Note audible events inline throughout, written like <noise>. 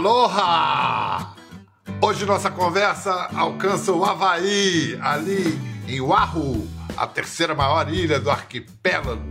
Aloha! Hoje nossa conversa alcança o Havaí, ali em Oahu, a terceira maior ilha do arquipélago.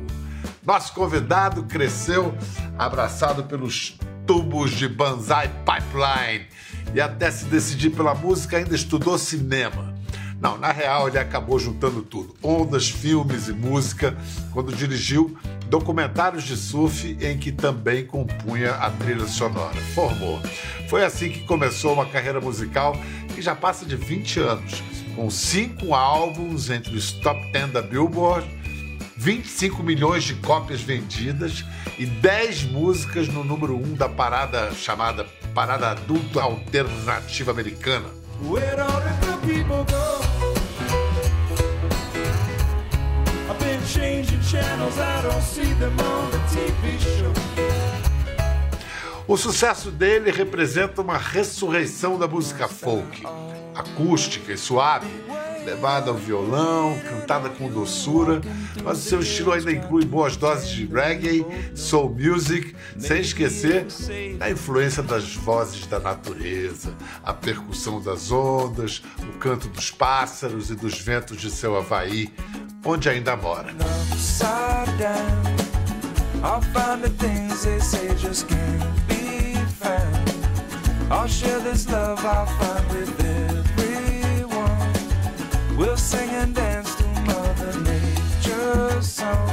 Nosso convidado cresceu abraçado pelos tubos de Banzai Pipeline e até se decidir pela música ainda estudou cinema. Não, na real ele acabou juntando tudo: ondas, filmes e música, quando dirigiu documentários de surf em que também compunha a trilha sonora. Formou. Foi assim que começou uma carreira musical que já passa de 20 anos, com cinco álbuns entre os top 10 da Billboard, 25 milhões de cópias vendidas e 10 músicas no número 1 da parada chamada Parada Adulta Alternativa Americana. O sucesso dele representa uma ressurreição da música folk, acústica e suave, levada ao violão, cantada com doçura, mas o seu estilo ainda inclui boas doses de reggae, soul music, sem esquecer a influência das vozes da natureza, a percussão das ondas, o canto dos pássaros e dos ventos de seu Havaí, onde ainda mora. I'll share this love find with everyone. We'll sing and dance to Mother Nature's song.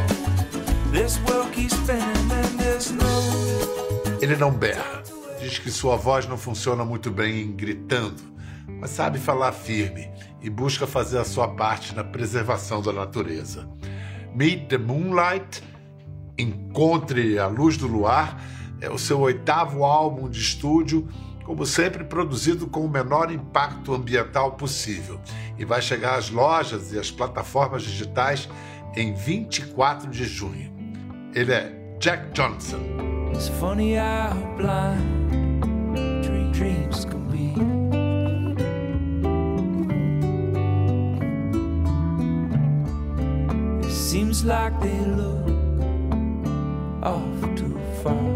This world keeps spinning and there's no. Ele não berra. Diz que sua voz não funciona muito bem gritando, mas sabe falar firme e busca fazer a sua parte na preservação da natureza. Meet the Moonlight, Encontre a Luz do Luar, é o seu oitavo álbum de estúdio, como sempre produzido com o menor impacto ambiental possível, e vai chegar às lojas e às plataformas digitais em 24 de junho. Ele é Jack Johnson. Seems like they look off too far.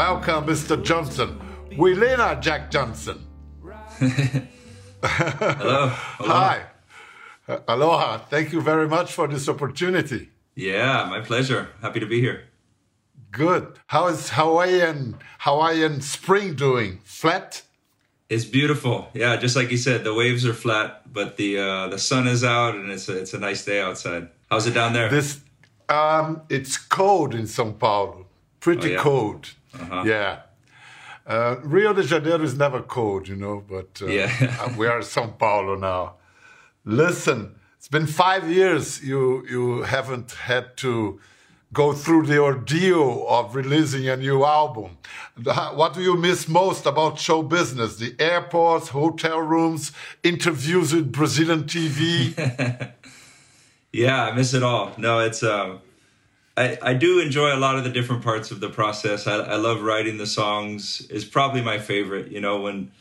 Welcome, Mr. Johnson. Wilena Jack Johnson. Hello. <laughs> Hi. Aloha. Thank you very much for this opportunity. Yeah, my pleasure. Happy to be here. Good. How is Hawaiian Hawaiian spring doing? Flat? It's beautiful. Yeah, just like you said, the waves are flat, but the uh, the sun is out and it's a, it's a nice day outside. How's it down there? This um, it's cold in São Paulo. Pretty oh, yeah? cold. Uh-huh. Yeah. Uh, Rio de Janeiro is never cold, you know, but uh, yeah. <laughs> we are in São Paulo now. Listen, it's been five years you you haven't had to go through the ordeal of releasing a new album. What do you miss most about show business? The airports, hotel rooms, interviews with Brazilian TV? <laughs> yeah, I miss it all. No, it's um, I, I do enjoy a lot of the different parts of the process. I, I love writing the songs. is probably my favorite. You know, when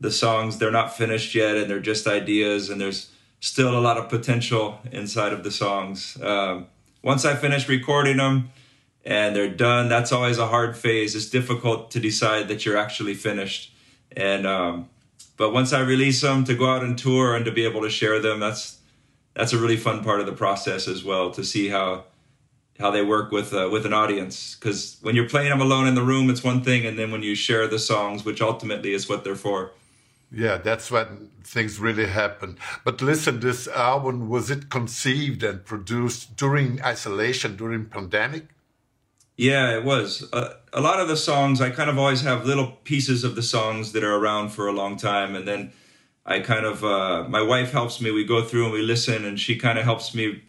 the songs they're not finished yet and they're just ideas and there's still a lot of potential inside of the songs. Um, once I finish recording them and they're done, that's always a hard phase. It's difficult to decide that you're actually finished. And um, but once I release them to go out and tour and to be able to share them, that's that's a really fun part of the process as well to see how how they work with uh, with an audience. Because when you're playing them alone in the room it's one thing and then when you share the songs which ultimately is what they're for. Yeah that's when things really happen. But listen this album was it conceived and produced during isolation during pandemic? Yeah it was. Uh, a lot of the songs i kind of always have little pieces of the songs that are around for a long time and then i kind of uh, my wife helps me we go through and we listen and she kind of helps me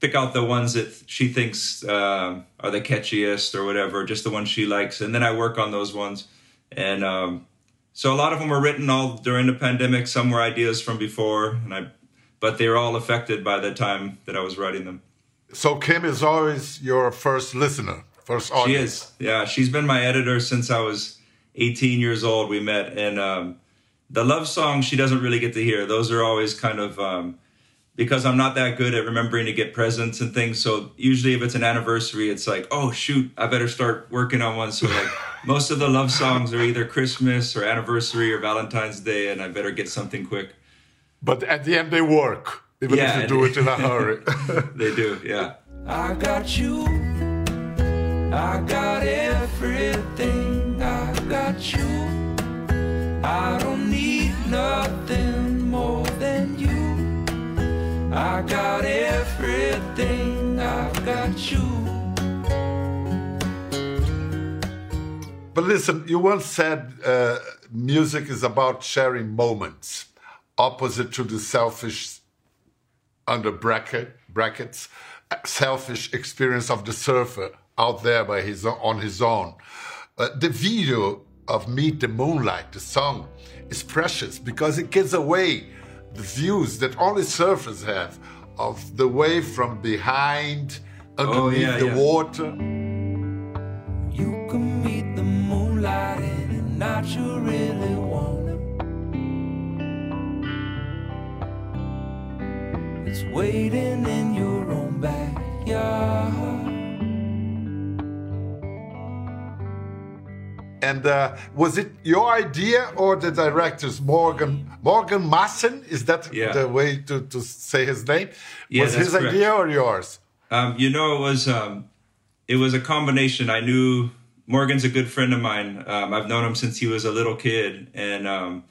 pick out the ones that she thinks uh, are the catchiest or whatever, just the ones she likes, and then I work on those ones. And um, so a lot of them were written all during the pandemic. Some were ideas from before, and I, but they were all affected by the time that I was writing them. So Kim is always your first listener, first audience. She is, yeah. She's been my editor since I was 18 years old. We met, and um, the love songs she doesn't really get to hear. Those are always kind of um, because I'm not that good at remembering to get presents and things. So usually if it's an anniversary, it's like, oh shoot, I better start working on one. So like <laughs> most of the love songs are either Christmas or anniversary or Valentine's Day, and I better get something quick. But at the end, they work, even yeah, if you do it in a <laughs> hurry. <laughs> they do, yeah. I got you. I got everything. I got you. I got everything, I've got you. But listen, you once said uh, music is about sharing moments, opposite to the selfish, under bracket brackets, selfish experience of the surfer out there by his on his own. Uh, the video of Meet the Moonlight, the song, is precious because it gives away the views that only surfers have of the wave from behind, underneath oh, yeah, the yeah. water. You can meet the moonlight in a night you really want. It's waiting in your And uh, was it your idea or the director's Morgan Morgan Maassen? Is that yeah. the way to, to say his name? Yeah, was his correct. idea or yours? Um, you know, it was um, it was a combination. I knew Morgan's a good friend of mine. Um, I've known him since he was a little kid, and um,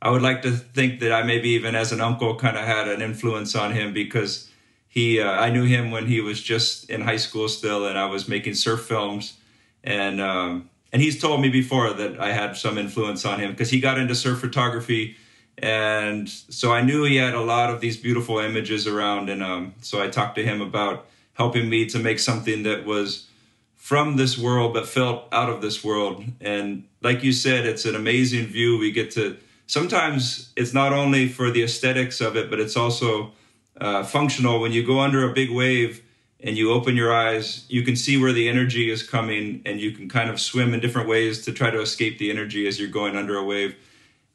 I would like to think that I maybe even as an uncle kind of had an influence on him because he uh, I knew him when he was just in high school still, and I was making surf films and um, and he's told me before that I had some influence on him because he got into surf photography, and so I knew he had a lot of these beautiful images around, and um, so I talked to him about helping me to make something that was from this world but felt out of this world. And like you said, it's an amazing view. We get to sometimes it's not only for the aesthetics of it, but it's also uh, functional. When you go under a big wave and you open your eyes, you can see where the energy is coming and you can kind of swim in different ways to try to escape the energy as you're going under a wave.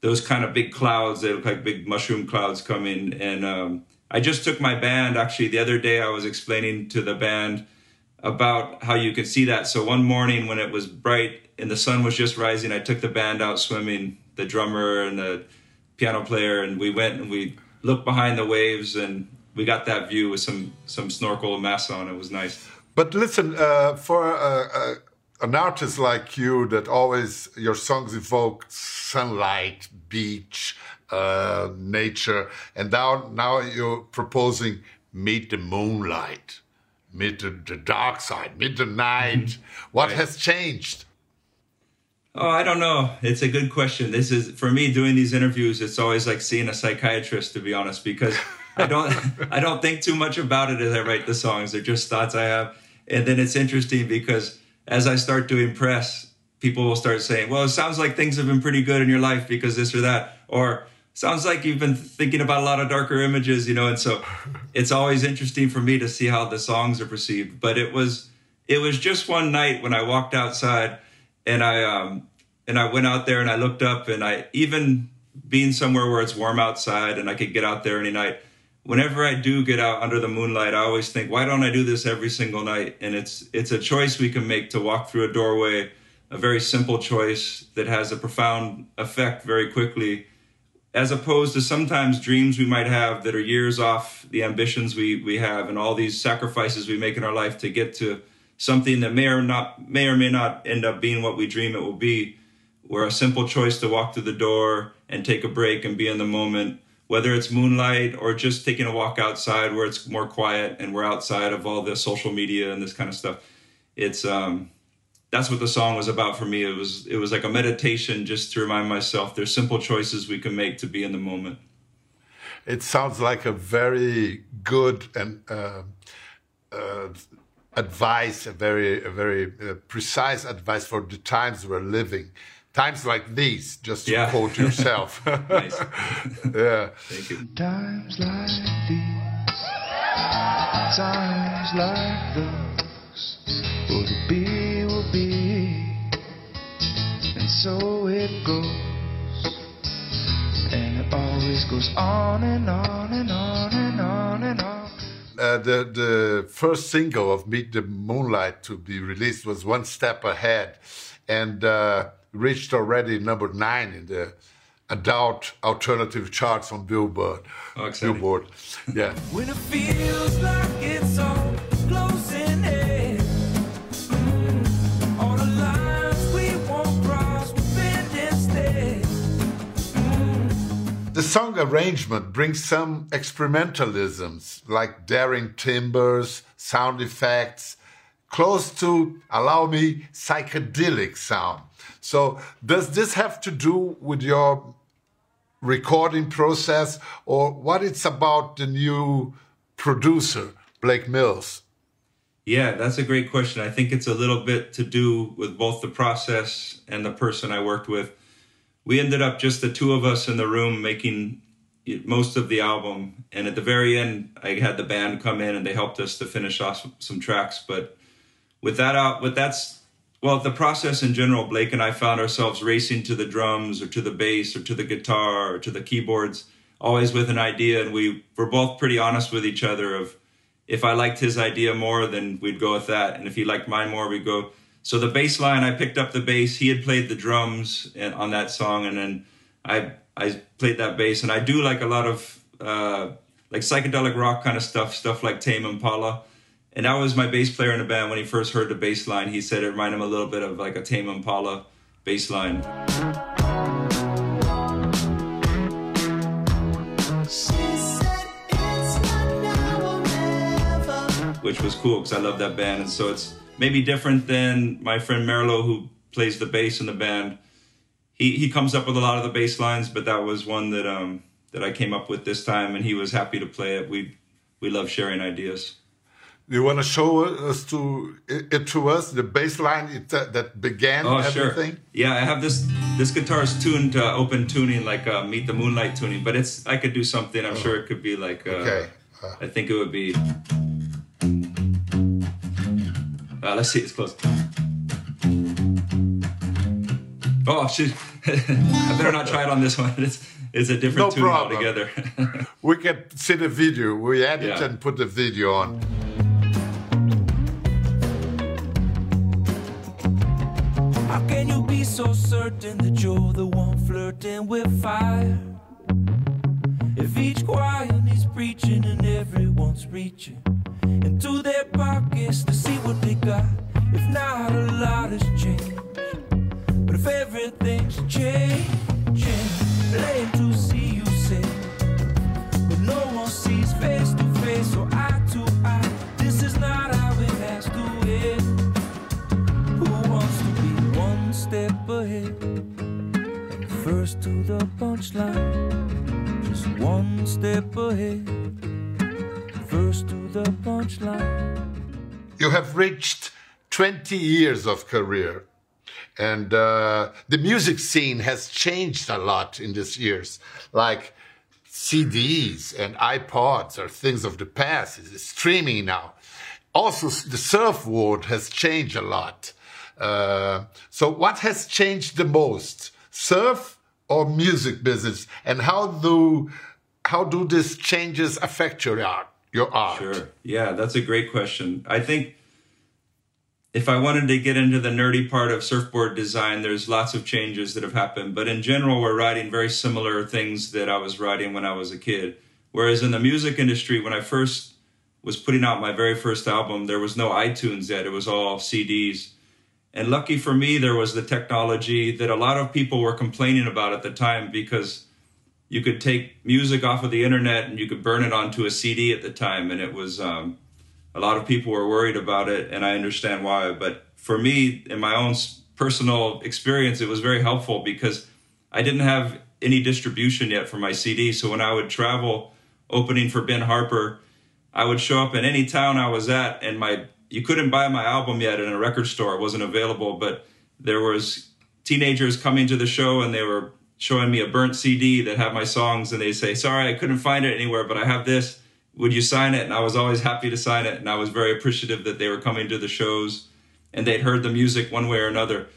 Those kind of big clouds, they look like big mushroom clouds coming. And um, I just took my band, actually, the other day I was explaining to the band about how you could see that. So one morning when it was bright and the sun was just rising, I took the band out swimming, the drummer and the piano player, and we went and we looked behind the waves and we got that view with some some snorkel and mask on. It was nice. But listen, uh, for uh, uh, an artist like you, that always your songs evoke sunlight, beach, uh, nature, and now now you're proposing meet the moonlight, meet the, the dark side, meet the night. Mm-hmm. What right. has changed? Oh, I don't know. It's a good question. This is for me doing these interviews. It's always like seeing a psychiatrist, to be honest, because <laughs> I don't I don't think too much about it as I write the songs. They're just thoughts I have. And then it's interesting because as I start to impress, people will start saying, "Well, it sounds like things have been pretty good in your life because this or that," or "Sounds like you've been thinking about a lot of darker images," you know. And so, it's always interesting for me to see how the songs are perceived. But it was it was just one night when I walked outside and I um and I went out there and I looked up and I even being somewhere where it's warm outside and I could get out there any night whenever I do get out under the moonlight, I always think, why don't I do this every single night? And it's it's a choice we can make to walk through a doorway, a very simple choice that has a profound effect very quickly, as opposed to sometimes dreams we might have that are years off the ambitions we we have and all these sacrifices we make in our life to get to something that may or not may or may not end up being what we dream it will be. Where a simple choice to walk through the door and take a break and be in the moment whether it's moonlight or just taking a walk outside where it's more quiet and we're outside of all the social media and this kind of stuff. It's um, that's what the song was about for me. It was it was like a meditation just to remind myself there's simple choices we can make to be in the moment. It sounds like a very good and uh, uh, advice, a very a very uh, precise advice for the times we're living times like these, just to yeah. quote <laughs> yourself. nice. yeah. Thank you. Times like these, times like those, will the be will be, and so it goes, and it always goes on and on and on and on. And the the first single of Meet the Moonlight to be released was One Step Ahead, and uh, reached already number nine in the adult alternative charts on Billboard. Oh. Billboard, yeah. <laughs> When it feels like it's all closing in. The lines we won't cross, we bend instead. The song arrangement brings some experimentalisms like daring timbers, sound effects, close to, allow me, psychedelic sound. So, does this have to do with your recording process or what it's about the new producer, Blake Mills? Yeah, that's a great question. I think it's a little bit to do with both the process and the person I worked with. We ended up just the two of us in the room making most of the album. And at the very end, I had the band come in and they helped us to finish off some, tracks. But with that out, with that's, well, the process in general, Blake and I found ourselves racing to the drums or to the bass or to the guitar or to the keyboards, always with an idea. And we were both pretty honest with each other of, if I liked his idea more, then we'd go with that. And if he liked mine more, we'd go. So the bass line, I picked up the bass. He had played the drums on that song, and then I I played that bass. And I do like a lot of uh, like psychedelic rock kind of stuff, stuff like Tame Impala. And that was my bass player in the band. When he first heard the bass line, he said it reminded him a little bit of like a Tame Impala bass line. which was cool because I love that band. And so it's maybe different than my friend Merlo, who plays the bass in the band. He he comes up with a lot of the bass lines, but that was one that um that I came up with this time, and he was happy to play it. We we love sharing ideas. You want to show us to it to us the bass line it, uh, that began Oh everything? sure, yeah. I have this this guitar is tuned to open tuning, like uh, Meet the Moonlight tuning, but it's I could do something. I'm sure it could be like uh, Okay. Uh, I think it would be. Uh, let's see, it's close. Oh shoot. <laughs> I better not try it on this one. <laughs> It's it's a different No tune problem. altogether. <laughs> we can see the video. We edit Yeah. and put the video on. So certain that you're the one flirting with fire? If each choir needs preaching and everyone's reaching into their pockets to see what they got, if not a lot has changed. But if everything's changing, plain to see ahead? And first to the punchline. Just one step ahead. First to the punchline. You have reached 20 years of career, and uh, the music scene has changed a lot in these years. Like CDs and iPods are things of the past. It's streaming now. Also, the surf world has changed a lot. Uh, so, what has changed the most, surf or music business, and how do how do these changes affect your art? Your art. Sure. Yeah, that's a great question. I think if I wanted to get into the nerdy part of surfboard design, there's lots of changes that have happened. But in general, we're riding very similar things that I was riding when I was a kid. Whereas in the music industry, when I first was putting out my very first album, there was no iTunes yet. It was all CDs. And lucky for me, there was the technology that a lot of people were complaining about at the time because you could take music off of the internet and you could burn it onto a CD at the time, and it was um, a lot of people were worried about it, and I understand why. But for me, in my own personal experience, it was very helpful because I didn't have any distribution yet for my CD. So when I would travel opening for Ben Harper, I would show up in any town I was at, and my you couldn't buy my album yet in a record store; it wasn't available. But there was teenagers coming to the show, and they were showing me a burnt CD that had my songs, and they say, "Sorry, I couldn't find it anywhere, but I have this. Would you sign it?" And I was always happy to sign it, and I was very appreciative that they were coming to the shows, and they'd heard the music one way or another.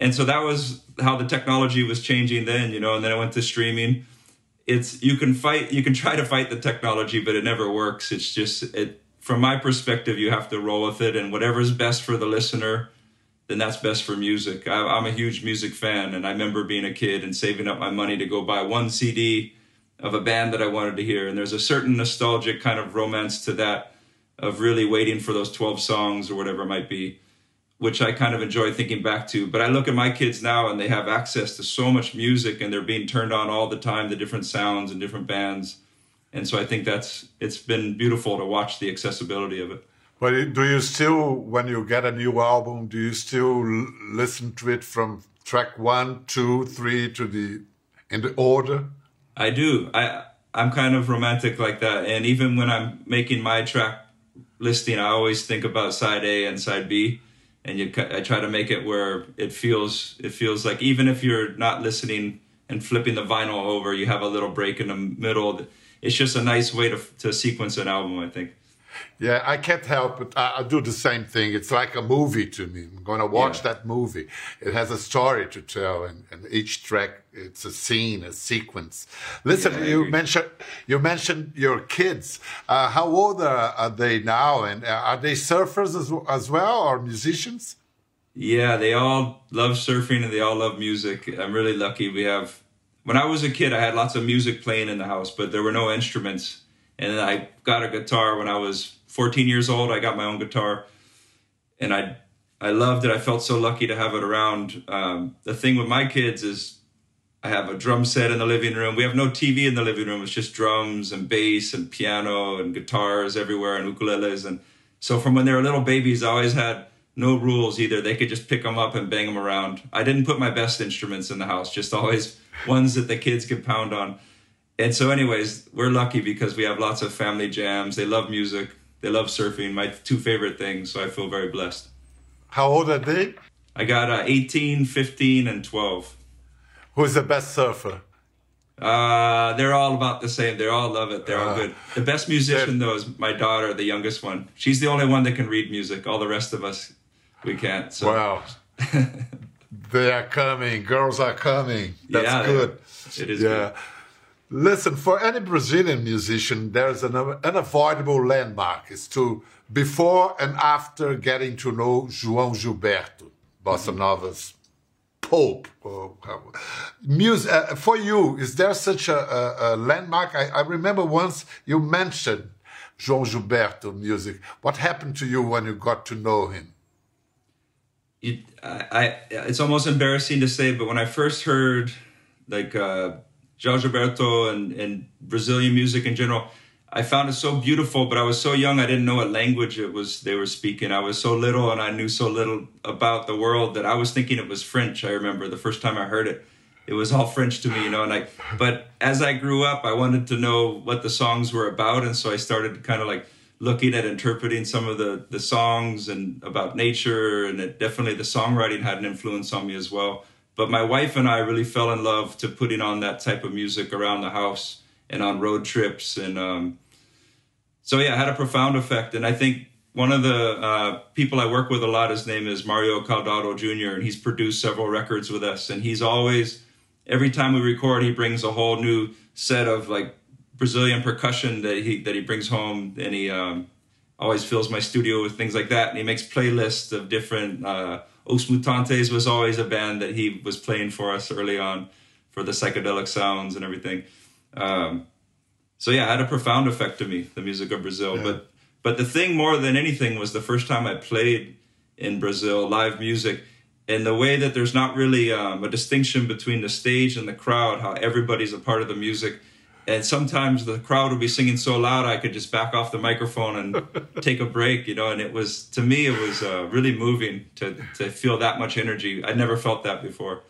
And so that was how the technology was changing then, you know. And then I went to streaming. It's you can fight, you can try to fight the technology, but it never works. It's just it from my perspective, you have to roll with it, and whatever's best for the listener, then that's best for music. I, I'm a huge music fan, and I remember being a kid and saving up my money to go buy one CD of a band that I wanted to hear. And there's a certain nostalgic kind of romance to that of really waiting for those 12 songs or whatever it might be, which I kind of enjoy thinking back to. But I look at my kids now and they have access to so much music and they're being turned on all the time, the different sounds and different bands and so I think that's it's been beautiful to watch the accessibility of it. But do you still, when you get a new album, do you still listen to it from track one, two, three to the in the order? I do. I I'm kind of romantic like that, and even when I'm making my track listing, I always think about side A and side B, and you I try to make it where it feels it feels like even if you're not listening and flipping the vinyl over, you have a little break in the middle it's just a nice way to to sequence an album. I think. Yeah, I can't help it. I, I, do the same thing. It's like a movie to me. I'm going to watch yeah. that movie. It has a story to tell, and, and, each track it's a scene, a sequence. Listen, yeah, you mentioned you mentioned your kids. Uh, how old are, are, they now, and uh, are they surfers as, as well, or musicians? Yeah, they all love surfing and they all love music. I'm really lucky. We have when I was a kid, I had lots of music playing in the house, but there were no instruments. And I got a guitar when I was 14 years old. I got my own guitar, and I I loved it. I felt so lucky to have it around. Um, the thing with my kids is, I have a drum set in the living room. We have no TV in the living room. It's just drums and bass and piano and guitars everywhere and ukuleles. And so from when they were little babies, I always had no rules either. They could just pick them up and bang them around. I didn't put my best instruments in the house. Just always ones that the kids could pound on. And so, anyways, we're lucky because we have lots of family jams. They love music. They love surfing. My two favorite things. So I feel very blessed. How old are they? I got uh, 18, 15, and 12. Who's the best surfer? Uh, they're all about the same. They all love it. They're uh, all good. The best musician, though, is my daughter, the youngest one. She's the only one that can read music. All the rest of us, we can't. So. Wow. <laughs> They are coming. Girls are coming. That's yeah, good. It is yeah. Good. Listen, for any Brazilian musician, there's an unavoidable landmark. It's to before and after getting to know João Gilberto, Bossa mm-hmm. Nova's Pope. Music, uh, for you, is there such a, a, a landmark? I, I, remember once you mentioned João Gilberto music. What happened to you when you got to know him? You, I, it's almost embarrassing to say, but when I first heard like uh, Gilberto and, and Brazilian music in general, I found it so beautiful. But I was so young, I didn't know what language it was they were speaking. I was so little, and I knew so little about the world that I was thinking it was French. I remember the first time I heard it, it was all French to me, you know. And I, but as I grew up, I wanted to know what the songs were about, and so I started kind of like looking at interpreting some of the the songs and about nature and it, definitely the songwriting had an influence on me as well. But my wife and i really fell in love to putting on that type of music around the house and on road trips and um, so yeah it had a profound effect. And i think one of the uh, people i work with a lot his name is Mario Caldato Jr and he's produced several records with us. And he's always every time we record he brings a whole new set of like Brazilian percussion that he that he brings home, and he um, always fills my studio with things like that. And he makes playlists of different. Uh, Os Mutantes was always a band that he was playing for us early on for the psychedelic sounds and everything. Um, so yeah, it had a profound effect to me, the music of Brazil. Yeah. But but the thing more than anything was the first time I played in Brazil live music and the way that there's not really um, a distinction between the stage and the crowd, how everybody's a part of the music and sometimes the crowd would be singing so loud I could just back off the microphone and <laughs> take a break, you know. And it was to me it was uh, really moving to to feel that much energy. I never felt that before.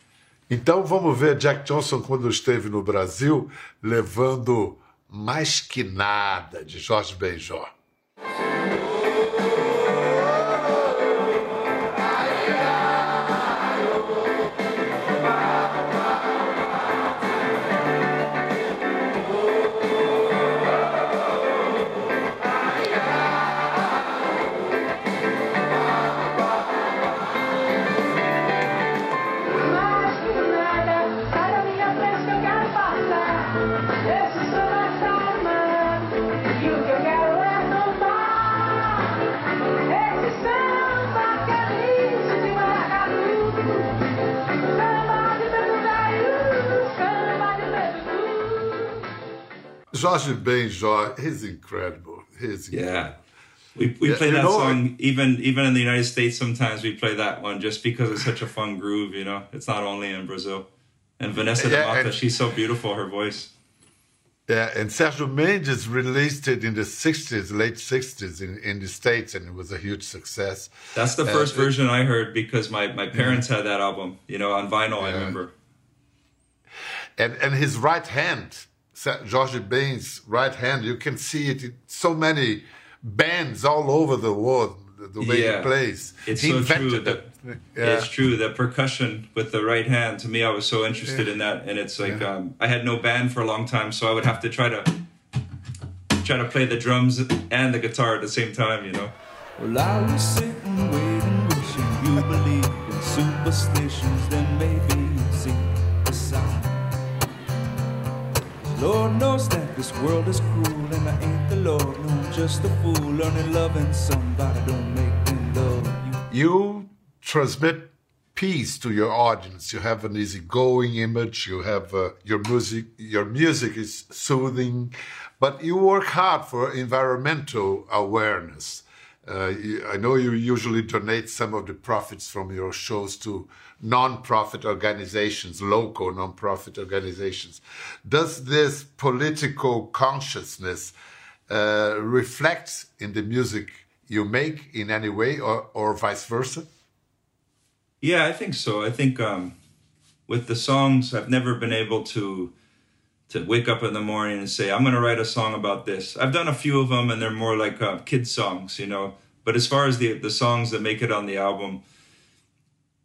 Então vamos ver Jack Johnson quando esteve no Brasil levando mais que nada de Jorge Benjor. Jorge Ben, Jorge, he's incredible. He's incredible. Yeah. We, we Yeah, play that know, song even even in the United States. Sometimes we play that one just because it's such a fun groove. You know, it's not only in Brazil. And Vanessa Yeah, de Mata, and- she's so beautiful. Her voice. Yeah, and Sergio Mendes released it in the 60s, late 60s in, in the States, and it was a huge success. That's the Uh, first it- version I heard because my, my parents had that album. You know, on vinyl. I remember. And, and his right hand, Sa- Bain's right hand, you can see it in so many bands all over the world, the, the way Yeah. he plays. It's he so true invented that- it. Yeah. It's true that percussion with the right hand. To me, I was so interested in that, and it's like um, I had no band for a long time, so I would have to try to try to play the drums and the guitar at the same time. You know. Well, I was sitting, waiting, wishing you believed in superstitions. Then maybe Lord knows that this world is cruel, and I ain't the Lord, no, I'm just a fool. Learning loving somebody don't make me love you. you transmit peace to your audience. You have an easygoing image. You have uh, your music. Your music is soothing, but you work hard for environmental awareness. Uh, I know you usually donate some of the profits from your shows to non-profit organizations, local non-profit organizations. Does this political consciousness uh, reflect in the music you make in any way, or, or vice versa? Yeah, I think so. I think um, with the songs, I've never been able to to wake up in the morning and say, "I'm going to write a song about this." I've done a few of them, and they're more like uh, kid songs, you know. But as far as the the songs that make it on the album,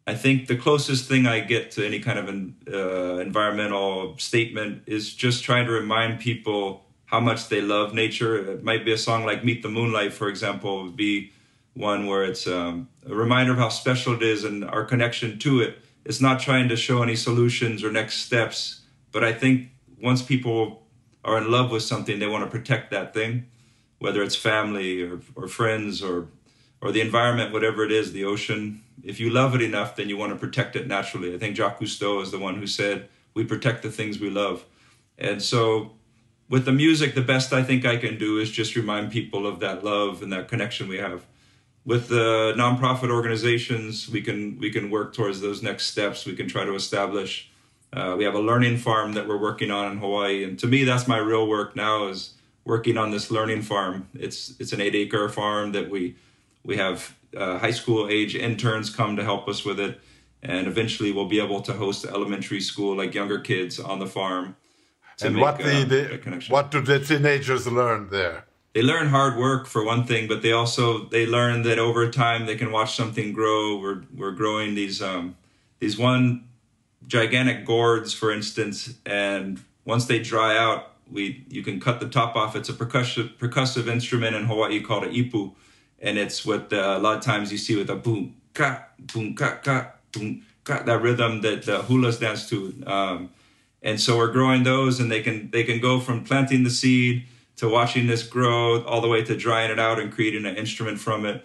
I think the closest thing I get to any kind of an, uh, environmental statement is just trying to remind people how much they love nature. It might be a song like "Meet the Moonlight," for example, would be one where it's um, a reminder of how special it is and our connection to it. It's not trying to show any solutions or next steps, but I think once people are in love with something, they want to protect that thing, whether it's family or, or friends or or the environment, whatever it is, the ocean. If you love it enough, then you want to protect it naturally. I think Jacques Cousteau is the one who said, "We protect the things we love," and so with the music, the best I think I can do is just remind people of that love and that connection we have. With the nonprofit organizations, we can we can work towards those next steps. We can try to establish. Uh, we have a learning farm that we're working on in Hawaii, and to me, that's my real work now is working on this learning farm. It's it's an eight acre farm that we we have uh, high school age interns come to help us with it, and eventually we'll be able to host elementary school like younger kids on the farm. and make, what the, uh, the connection what do the teenagers learn there? they learn hard work for one thing, but they also they learn that over time they can watch something grow. We're we're growing these um these one gigantic gourds, for instance, and once they dry out, we you can cut the top off. It's a percussive percussive instrument in Hawaii called a ipu, and it's what uh, a lot of times you see with a boom ka boom ka ka boom ka that rhythm that the hulas dance to. Um, and so we're growing those, and they can they can go from planting the seed to watching this grow all the way to drying it out and creating an instrument from it.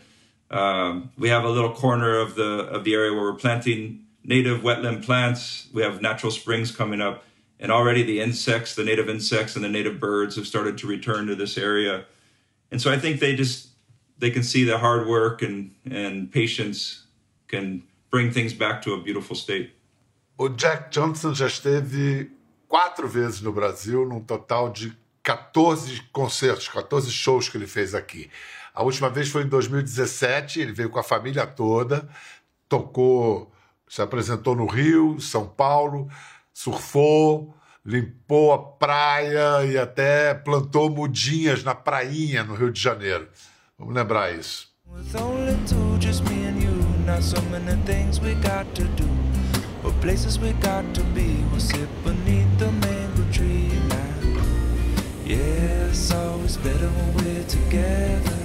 Um, we have a little corner of the of the area where we're planting native wetland plants. We have natural springs coming up, and already the insects, the native insects, and the native birds have started to return to this area. And so I think they just they can see the hard work and and patience can bring things back to a beautiful state. O Jack Johnson já esteve quatro vezes no Brasil, num total de 14 concertos, 14 shows que ele fez aqui. A última vez foi em 2017, ele veio com a família toda, tocou, se apresentou no Rio, São Paulo, surfou, limpou a praia e até plantou mudinhas na prainha no Rio de Janeiro. Vamos lembrar isso. With only two, just me and you. Not so many things we got to do, or places we got to be. We'll sit beneath the mango tree now. Yeah, it's always better when we're together.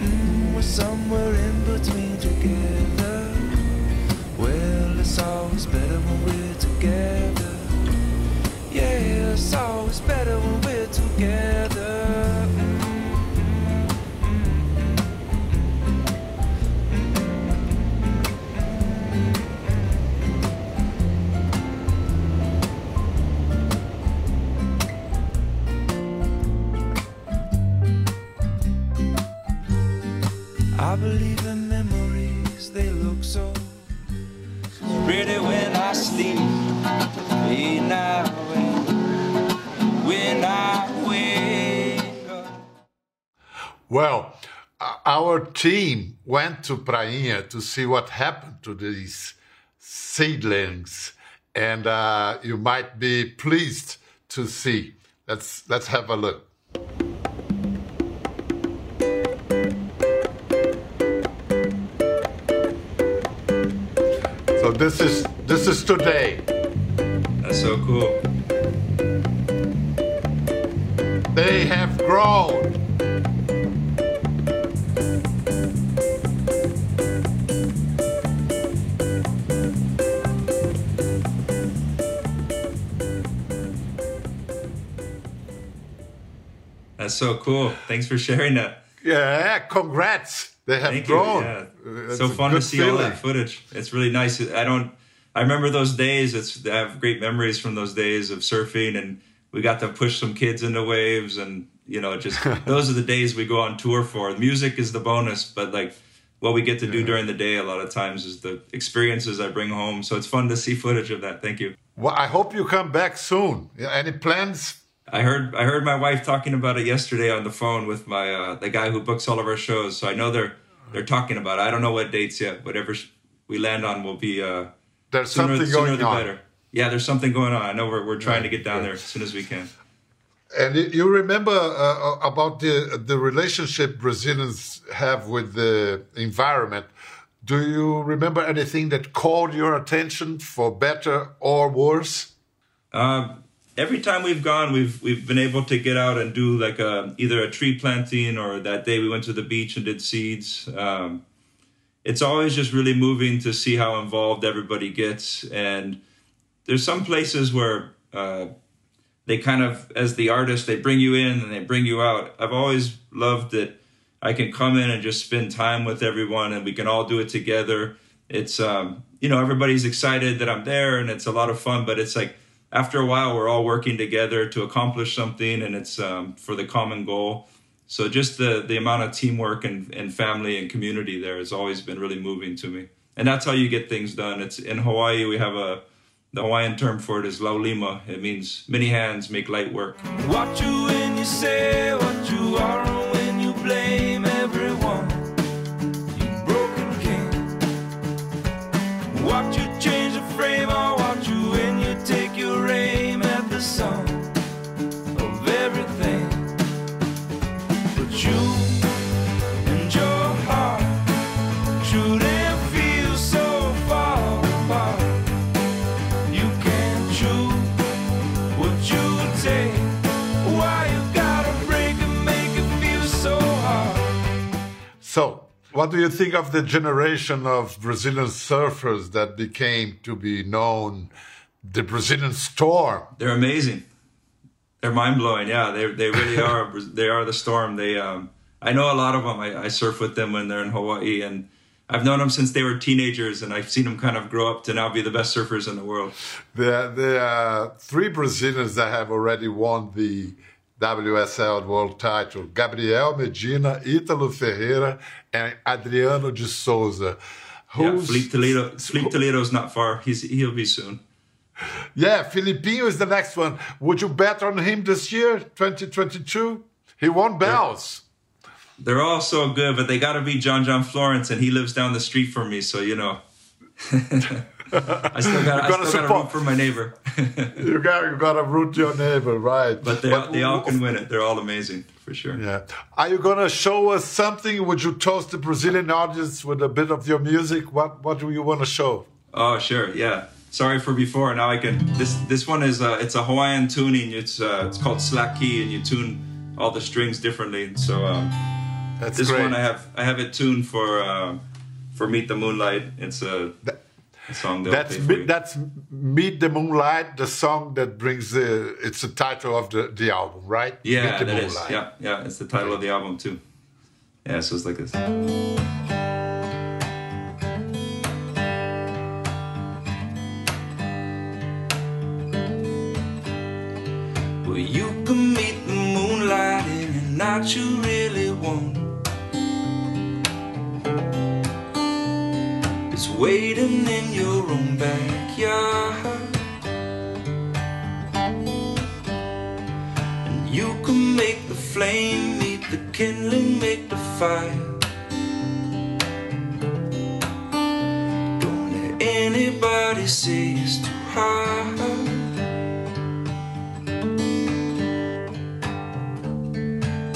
Mm, we're somewhere in between together. It's always better when we're together. Yeah, it's always better when we're together. Well, uh, our team went to Prainha to see what happened to these seedlings, and uh, you might be pleased to see. Let's let's have a look. So this is this is today. That's so cool. They have grown. So cool. Thanks for sharing that. Yeah, congrats. They have Thank grown. you. Yeah. So fun to see all that footage. It's really nice. I don't. I remember those days. It's I have great memories from those days of surfing, and we got to push some kids into waves, and you know, just <laughs> those are the days we go on tour for. Music is the bonus, but like what we get to do during the day a lot of times is the experiences I bring home. So it's fun to see footage of that. Thank you. Well, I hope you come back soon. Any plans? I heard I heard my wife talking about it yesterday on the phone with my uh, the guy who books all of our shows. So I know they're they're talking about it. I don't know what dates yet. Whatever we land on will be uh, There's sooner, something sooner going the on. better. Yeah, there's something going on. I know we're we're trying to get down there as soon as we can. And you- remember uh, about the the relationship Brazilians have with the environment. Do you remember anything that called your attention for better or worse? Uh, every time we've gone, we've we've been able to get out and do like a, either a tree planting or that day we went to the beach and did seeds. Um, it's always just really moving to see how involved everybody gets, and there's some places where uh, they kind of, as the artist, they bring you in and they bring you out. I've always loved that I can come in and just spend time with everyone, and we can all do it together. It's um, you know everybody's excited that I'm there, and it's a lot of fun. But it's like after a while, we're all working together to accomplish something, and it's um, for the common goal. So just the the amount of teamwork and, and family and community there has always been really moving to me, and that's how you get things done. It's in Hawaii we have a the Hawaiian term for it is laulima. It means many hands make light work. So, what do you think of the generation of Brazilian surfers that became to be known the Brazilian Storm? They're amazing. They're mind blowing. Yeah, they they really <laughs> are. They are the storm. They um, I know a lot of them. I, I surf with them when they're in Hawaii, and I've known them since they were teenagers, and I've seen them kind of grow up to now be the best surfers in the world. There, there are three Brazilians that have already won the WSL World title: Gabriel Medina, Ítalo Ferreira, and Adriano de Souza. Yeah, Who's- Filipe Toledo. Filipe Toledo's not far. He's he'll be soon. Yeah, Filipinho is the next one. Would you bet on him this year, 2022? He won bells. They're all so good, but they got to beat John John Florence, and he lives down the street from me. So you know, <laughs> I still got I gotta still got to root for my neighbor. <laughs> You got you got to root your neighbor, right? but they they all can win it. They're all amazing for sure. Yeah. Are you gonna show us something? Would you toast the Brazilian audience with a bit of your music? What What do you want to show? Oh, sure, yeah. Sorry for before. Now I can. This this one is uh, it's a Hawaiian tuning. It's uh, it's called slack key, and you tune all the strings differently. So um, That's this great. one I have I have it tuned for uh, for Meet the Moonlight. It's a, a song they'll That's play for Mi- you. that's Meet the Moonlight, the song that brings the. It's the title of the the album, right? yeah, Meet the that is. Moonlight. Yeah, yeah. It's the title of the album too. Yeah, so it's like this. Well, you can meet the moonlight in a night you really want. waiting in flame meet the kindling, make the fire. Don't let anybody say it's too hard.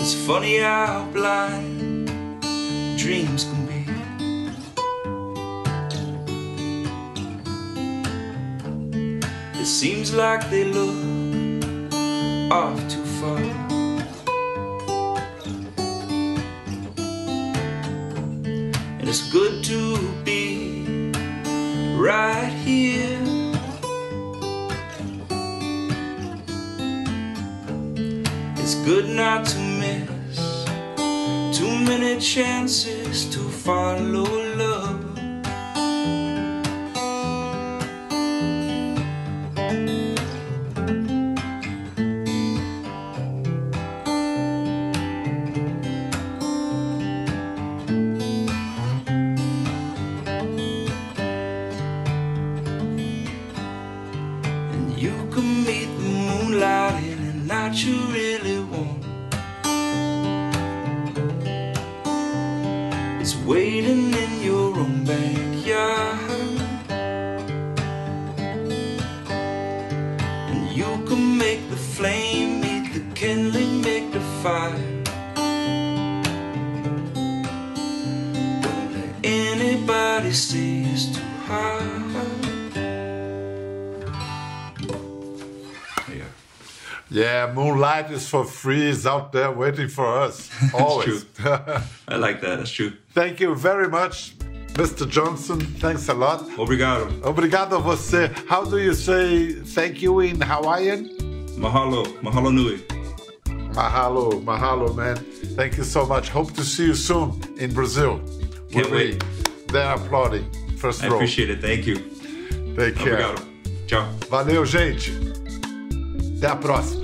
It's funny how blind dreams can be. It seems like they look off too far. Yeah, Moonlight is for free. It's out there waiting for us. <laughs> Always. I like that. That's true. Thank you very much, Mr. Johnson. Thanks a lot. Obrigado. Obrigado a você. How do you say thank you in Hawaiian? Mahalo. Mahalo nui. Mahalo, mahalo, man. Thank you so much. Hope to see you soon in Brazil. Can't We'll wait. There applauding. First I row. appreciate it. Thank you. Take care. Obrigado. Ciao. Valeu, gente. Até a próxima.